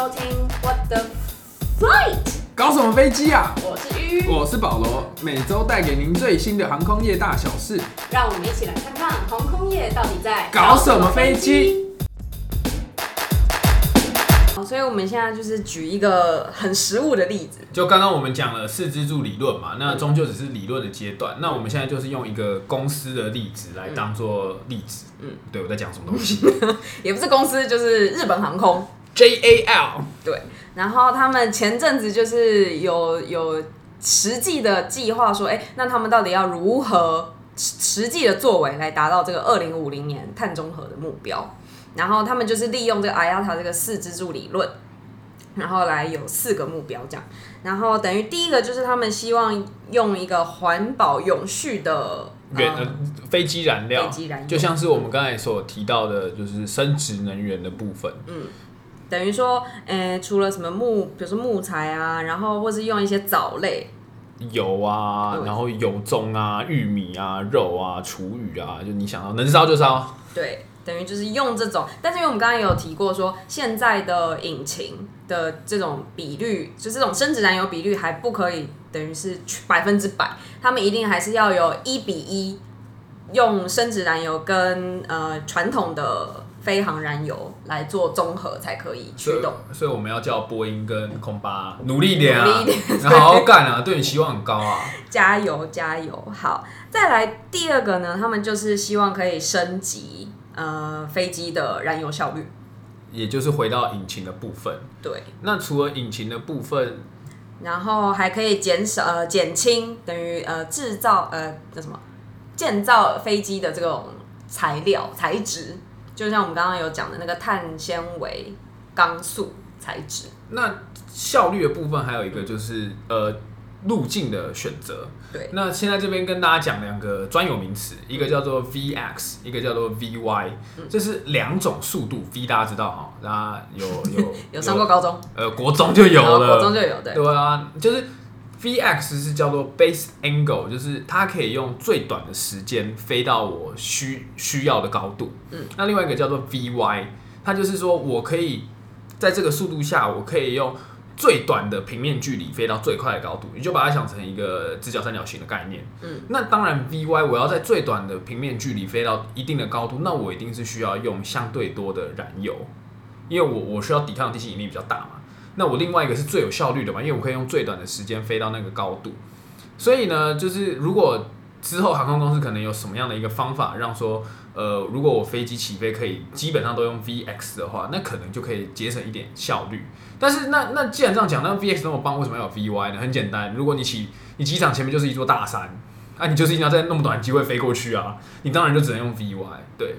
收听 What the Flight，搞什么飞机啊？我是鱼，我是保罗，每周带给您最新的航空业大小事。让我们一起来看看航空业到底在搞什么飞机。好，所以我们现在就是举一个很实物的例子，就刚刚我们讲了四支柱理论嘛，那终究只是理论的阶段。那我们现在就是用一个公司的例子来当做例子。嗯，对我在讲什么东西 也不是公司，就是日本航空。？JAL 对，然后他们前阵子就是有有实际的计划说，哎、那他们到底要如何实实际的作为来达到这个二零五零年碳中和的目标？然后他们就是利用这个 IATA 这个四支柱理论，然后来有四个目标这样。然后等于第一个就是他们希望用一个环保永续的原呃飞机燃料，就像是我们刚才所提到的，就是生质能源的部分。嗯等于说，呃，除了什么木，比如说木材啊，然后或是用一些藻类，油啊，然后油棕啊、玉米啊、肉啊、厨余啊，就你想到能烧就烧。对，等于就是用这种，但是因为我们刚刚也有提过说，现在的引擎的这种比率，就这种生质燃油比率还不可以等于是百分之百，他们一定还是要有一比一，用生质燃油跟呃传统的飞航燃油来做综合才可以驱动。所以，所以我们要叫波音跟空巴努力一点啊，努力一点 好好干啊，对你期望很高啊。加油加油！好，再来第二个呢，他们就是希望可以升级呃飞机的燃油效率。也就是回到引擎的部分。对，那除了引擎的部分，然后还可以减少呃减轻等于呃制造呃叫什么建造飞机的这种材料材质，就像我们刚刚有讲的那个碳纤维钢塑材质。那效率的部分还有一个就是呃路径的选择。对，那现在这边跟大家讲两个专有名词，一个叫做 Vx，一个叫做 Vy，这是两种速度。V 大家知道哈，大家有有 有上过高中，呃国中就有了，国中就有对。对啊，就是 Vx 是叫做 base angle，就是它可以用最短的时间飞到我需需要的高度。嗯，那另外一个叫做 Vy，它就是说我可以在这个速度下，我可以用最短的平面距离飞到最快的高度，你就把它想成一个直角三角形的概念。嗯，那当然 Vy 我要在最短的平面距离飞到一定的高度，那我一定是需要用相对多的燃油，因为我我需要抵抗地心引力比较大嘛。那我另外一个是最有效率的嘛，因为我可以用最短的时间飞到那个高度。所以呢，就是如果之后航空公司可能有什么样的一个方法，让说，呃，如果我飞机起飞可以基本上都用 VX 的话，那可能就可以节省一点效率。但是那那既然这样讲，那 VX 那么棒，为什么要有 VY 呢？很简单，如果你起你机场前面就是一座大山，啊，你就是一定要在那么短机会飞过去啊，你当然就只能用 VY。对，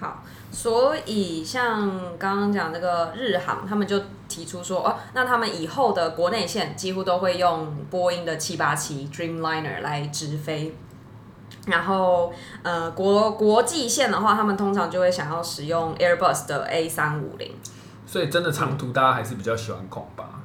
好，所以像刚刚讲那个日航，他们就提出说，哦，那他们以后的国内线几乎都会用波音的七八七 Dreamliner 来直飞。然后，呃，国国际线的话，他们通常就会想要使用 Airbus 的 A 三五零，所以真的长途大家还是比较喜欢空巴。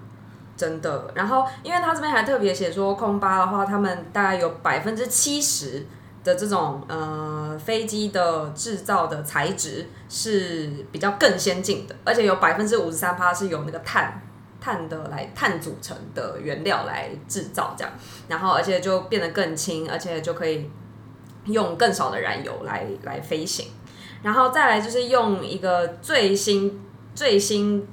真的。然后，因为他这边还特别写说，空巴的话，他们大概有百分之七十的这种呃飞机的制造的材质是比较更先进的，而且有百分之五十三趴是由那个碳碳的来碳组成的原料来制造这样，然后而且就变得更轻，而且就可以用更少的燃油来来飞行，然后再来就是用一个最新最新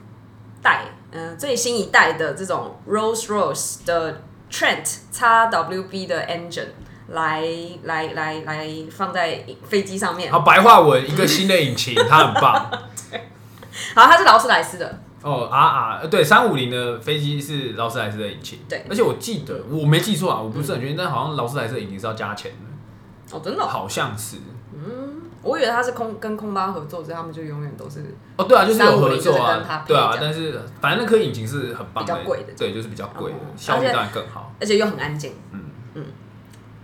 代，嗯、最新一代的这种 Rolls Royce 的 Trent XWB 的 engine 来来来来放在飞机上面。好，白话文，一个新的引擎，它很棒。好，它是劳斯莱斯的，哦啊啊，对，三五零的飞机是劳斯莱斯的引擎，对而且我记得我没记错啊，我不是很确定，但好像劳斯莱斯的引擎是要加钱的，哦，真的哦、好像是。嗯我以为它是空跟空巴合作，所以他们就永远都是哦，对啊，就是有合作啊，对啊但是反正那颗引擎是很棒的，比较贵的对，就是比较贵效率当然更好。而且又很安静。嗯嗯。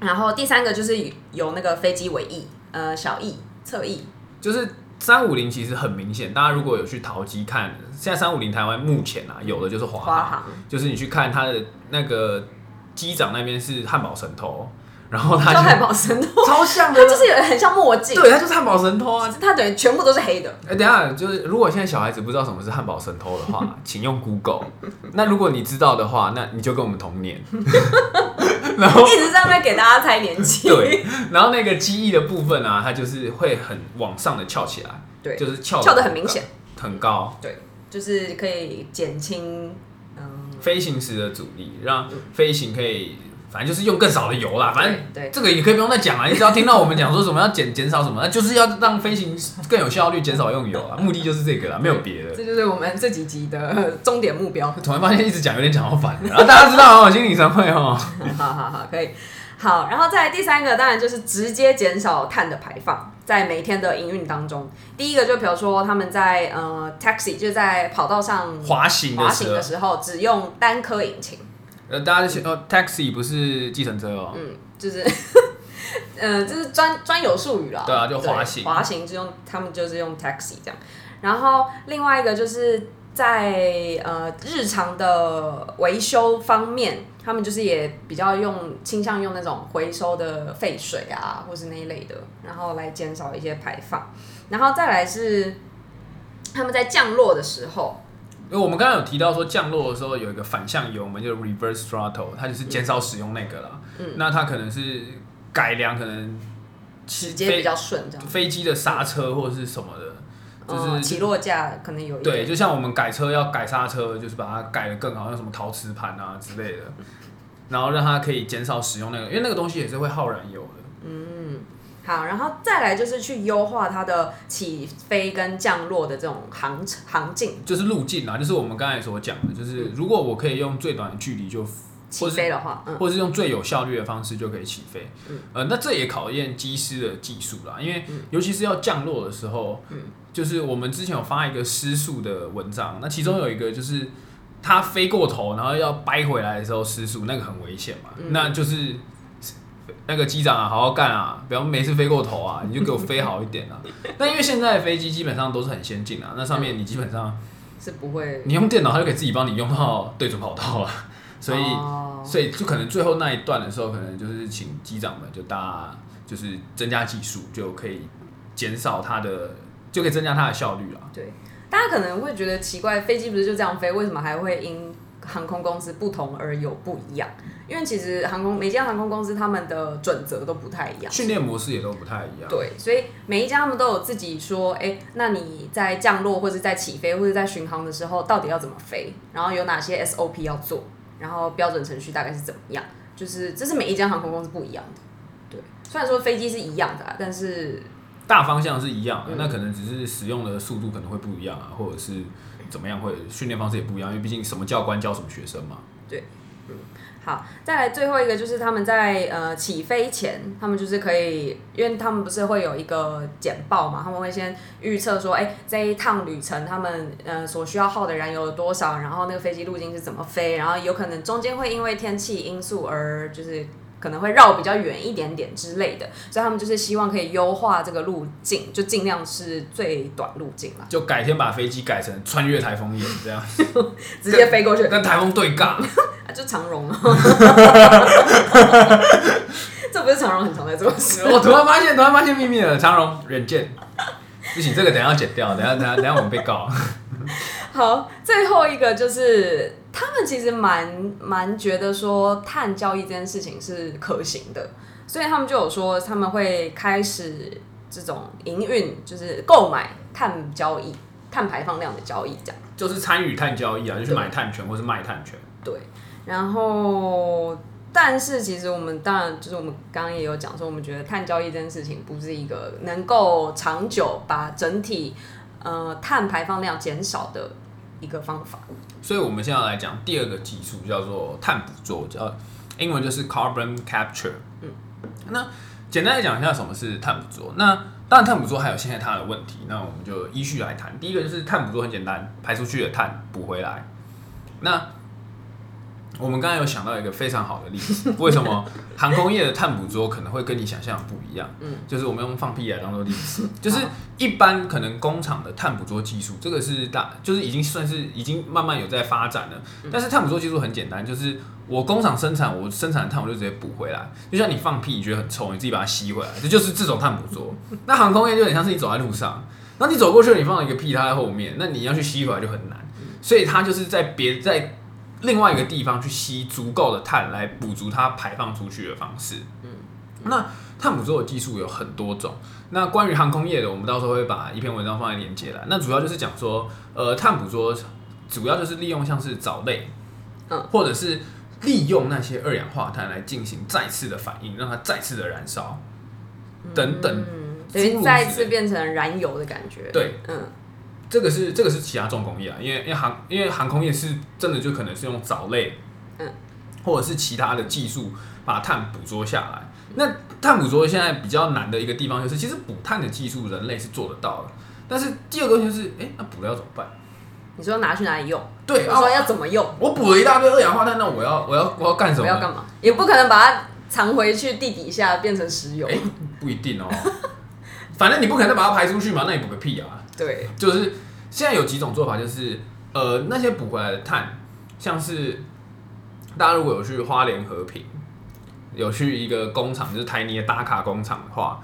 然后第三个就是有那个飞机尾翼，呃，小翼、侧翼，就是三五零其实很明显，大家如果有去淘机看，现在三五零台湾目前啊有的就是华航，就是你去看它的那个机长那边是汉堡神偷，然后他就汉堡神偷，超像的它，就是有很像墨镜，对，他就是汉堡神偷啊。他等于全部都是黑的。哎、等一下，就是如果现在小孩子不知道什么是汉堡神偷的话，请用 Google。那如果你知道的话，那你就跟我们同年。然后一直在那边给大家猜年纪。对，然后那个记忆的部分啊，它就是会很往上的翘起来，对就是翘翘的很明显，很高。对，就是可以减轻，嗯，飞行时的阻力，让飞行可以，反正就是用更少的油啦。反正对对这个也可以不用再讲了，你只要听到我们讲说什么要减减少什么，那就是要让飞行更有效率，减少用油啊，目的就是这个啦，没有别的。这就是我们这几集的终点目标。突然发现一直讲有点讲到烦了，然后大家知道哦，心理神会哦。好好好，可以。好，然后再来第三个，当然就是直接减少碳的排放，在每天的营运当中。第一个就比如说他们在呃 taxi 就是在跑道上滑行滑行，的时候，只用单颗引擎，呃，大家就想哦，taxi 不是计程车哦，嗯，就是呃，这是专专有术语啦。对啊就滑行滑行就用他们就是用 taxi 这样。然后另外一个就是在呃日常的维修方面，他们就是也比较用倾向用那种回收的废水啊，或是那一类的，然后来减少一些排放。然后再来是他们在降落的时候，因为我们刚刚有提到说降落的时候有一个反向油门，就是 reverse throttle，它就是减少使用那个啦。嗯那它可能是改良，可能直接比较顺这样。飞机的刹车或者是什么的，就是、嗯起落架可能有一对，就像我们改车要改刹车，就是把它改的更好，像什么陶瓷盘啊之类的，然后让它可以减少使用那个，因为那个东西也是会耗燃油的。好，然后再来就是去优化它的起飞跟降落的这种航航径，就是路径啊，就是我们刚才所讲的，就是如果我可以用最短的距离就，起飞的话，嗯，或者是用最有效率的方式就可以起飞。嗯。呃，那这也考验机师的技术啦，因为尤其是要降落的时候，嗯。就是我们之前有发一个失速的文章，那其中有一个就是它飞过头，然后要掰回来的时候失速，那个很危险嘛，嗯。那就是。那个机长啊，好好干啊！不要每次飞过头啊，你就给我飞好一点啊。那因为现在的飞机基本上都是很先进啊，那上面你基本上是不会，你用电脑，它就可以自己帮你用到对准跑道了，所以、哦所以就可能最后那一段的时候，可能就是请机长们就大家就是增加技术，就可以减少它的，就可以增加它的效率了。对，大家可能会觉得奇怪，飞机不是就这样飞，为什么还会因航空公司不同而有不一样？因为其实航空每家航空公司他们的准则都不太一样。训练模式也都不太一样。对，所以每一家他们都有自己说，哎、那你在降落或者在起飞或者在巡航的时候，到底要怎么飞？然后有哪些 SOP 要做？然后标准程序大概是怎么样？就是这是每一家航空公司不一样的。对，虽然说飞机是一样的、啊，但是大方向是一样的，嗯那可能只是使用的速度可能会不一样啊，或者是怎么样，会训练方式也不一样，因为毕竟什么教官教什么学生嘛。好，再来最后一个就是他们在呃起飞前，他们就是可以，因为他们不是会有一个简报嘛，他们会先预测说，哎、这一趟旅程他们呃所需要耗的燃油有多少，然后那个飞机路径是怎么飞，然后有可能中间会因为天气因素而就是。可能会绕比较远一点点之类的，所以他们就是希望可以优化这个路径，就尽量是最短路径嘛，就改天把飞机改成穿越台风眼这样，直接飞过去，跟台风对尬。啊就长荣啊，这不是长荣很常在做的事。我突然发现，突然发现秘密了，长荣软件。不行，这个等下要剪掉，等下等下等下我们被告。好，最后一个就是他们其实蛮蛮觉得说碳交易这件事情是可行的，所以他们就有说他们会开始这种营运，就是购买碳交易、碳排放量的交易这样。就是参与碳交易啊，就是买碳权或是卖碳权。对，然后但是其实我们当然就是我们刚刚也有讲说，我们觉得碳交易这件事情不是一个能够长久把整体呃碳排放量减少的一个方法。所以我们现在来讲第二个技术，叫做碳捕捉，叫英文就是 carbon capture。嗯，那简单来讲一下什么是碳捕捉。那当然，碳捕捉还有现在它的问题，那我们就依序来谈。第一个就是碳捕捉很简单，排出去的碳补回来。那我们刚才有想到一个非常好的例子，为什么航空业的碳捕捉可能会跟你想象的不一样？嗯，就是我们用放屁来当做例子，就是一般可能工厂的碳捕捉技术，这个是大，就是已经算是已经慢慢有在发展了。但是碳捕捉技术很简单，就是我工厂生产，我生产的碳我就直接补回来，就像你放屁，你觉得很臭，你自己把它吸回来，这就是这种碳捕捉。那航空业就很像是你走在路上，那你走过去了，你放了一个屁，它在后面，那你要去吸回来就很难，所以它就是在别在。另外一个地方去吸足够的碳来补足它排放出去的方式。嗯，那碳捕捉的技术有很多种。那关于航空业的，我们到时候会把一篇文章放在链接来。那主要就是讲说，呃，碳捕捉主要就是利用像是藻类，嗯，或者是利用那些二氧化碳来进行再次的反应，让它再次的燃烧，等等，等于再次变成燃油的感觉。对，嗯。这个是这个是其他重工业啊，因为因为航因为航空业是真的就可能是用藻类，嗯，或者是其他的技术把碳捕捉下来。那碳捕捉现在比较难的一个地方就是，其实补碳的技术人类是做得到的，但是第二个就是，哎，那补了要怎么办？你说拿去哪里用？对，我说要怎么用？我补了一大堆二氧化碳，那我要我要我要干什么？要干嘛？也不可能把它藏回去地底下变成石油。不一定哦。反正你不可能再把它排出去嘛，那你补个屁啊！对，就是现在有几种做法，就是呃，那些补回来的碳，像是大家如果有去花莲和平，有去一个工厂，就是台泥的打卡工厂的话，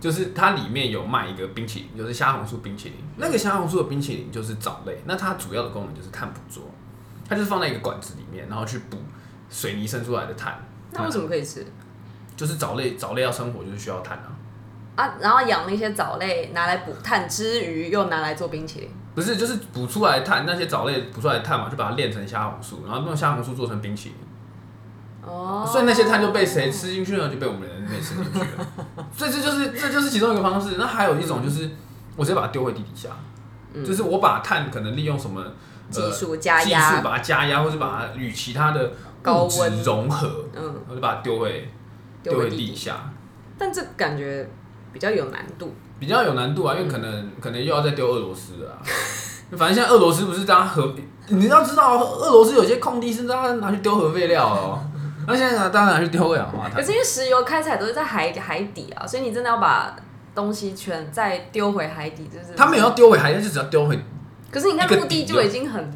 就是它里面有卖一个冰淇淋，就是虾红素冰淇淋。那个虾红素的冰淇淋就是藻类，那它主要的功能就是碳捕捉，它就是放在一个管子里面，然后去补水泥生出来的碳。那为什么可以吃？就是藻类，藻类要生活就是需要碳啊。啊，然后养那些藻类拿来补碳之余，又拿来做冰淇淋。不是，就是补出来碳，那些藻类补出来的碳嘛，就把它炼成虾红素，然后用虾红素做成冰淇淋。哦。所以那些碳就被谁吃进去呢？就被我们人类吃进去了。所以这就是这就是其中一个方式。那还有一种就是，我直接把它丢回地底下。就是我把碳可能利用什么技术加压，技术把它加压，或者把它与其他的物质融合，嗯，我就把它丢回丢回地下。但这感觉。比较有难度，比较有难度啊，因为可能可能又要再丢俄罗斯啊，反正现在俄罗斯不是当核，你要知道俄罗斯有些空地是大家拿去丢核废料哦，那现在当然拿去丢二氧化碳。可是因为石油开采都是在海海底啊，所以你真的要把东西全再丢回海底，就是他没有要丢回海底，就只要丢回。可是你看陆地就已经很，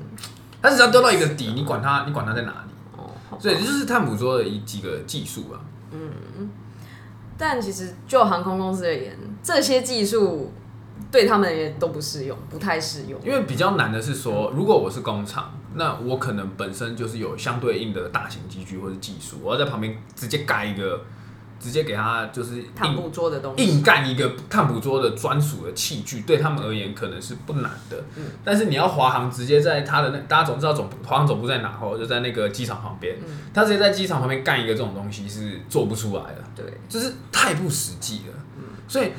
他只要丢到一个底，你管它，你管它在哪里？哦，所以这就是探捕捉的一几个技术啊。嗯。但其实就航空公司而言，这些技术对他们也都不适用，不太适用。因为比较难的是说，如果我是工厂，那我可能本身就是有相对应的大型机具或者技术，我要在旁边直接盖一个。直接给他就是硬捕捉的东西，硬干一个碳捕捉的专属的器具，对他们而言可能是不难的。嗯，但是你要华航直接在他的那，大家总知道总华航总部在哪哦，就在那个机场旁边。嗯，他直接在机场旁边干一个这种东西是做不出来的。对，就是太不实际了。嗯，所以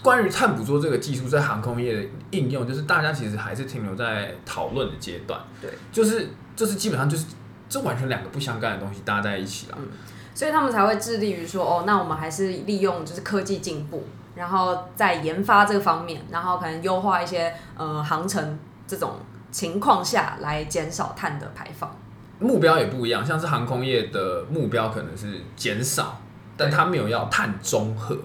关于碳捕捉这个技术在航空业的应用，就是大家其实还是停留在讨论的阶段。对，就是就是基本上就是这完全两个不相干的东西搭在一起了。嗯。所以他们才会致力于说，哦，那我们还是利用就是科技进步，然后在研发这个方面，然后可能优化一些呃航程这种情况下来减少碳的排放。目标也不一样，像是航空业的目标可能是减少，但他没有要碳中和。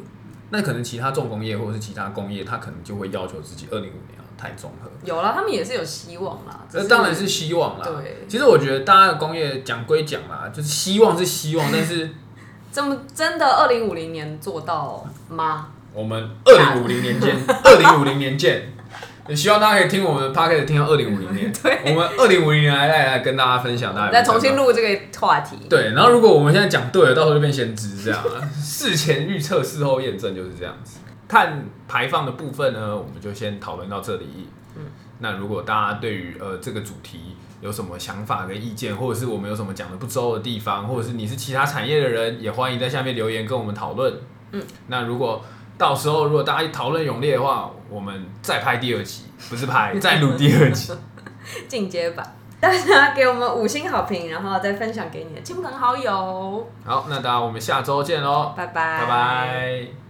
那可能其他重工业或者是其他工业，他可能就会要求自己二零五年。太综合有啦，他们也是有希望啦。这当然是希望啦。对，其实我觉得大家的工业讲归讲啦，就是希望是希望，但是 怎么真的二零五零年做到吗？我们二零五零年见，二零五零年见。也希望大家可以听我们 p o d c a 听到二零五零年。对，我们二零五零年来来来跟大家分享，大家再重新录这个话题。对，然后如果我们现在讲对了，到时候就变先知这样了。事前预测，事后验证就是这样子。碳排放的部分呢，我们就先讨论到这里。嗯，那如果大家对于呃这个主题有什么想法跟意见，或者是我们有什么讲的不周的地方，或者是你是其他产业的人，也欢迎在下面留言跟我们讨论。嗯，那如果到时候如果大家讨论勇烈的话，我们再拍第二集，不是拍 再录第二集 进阶版。大家给我们五星好评，然后再分享给你的亲朋好友。好，那大家我们下周见喽，拜拜，拜拜。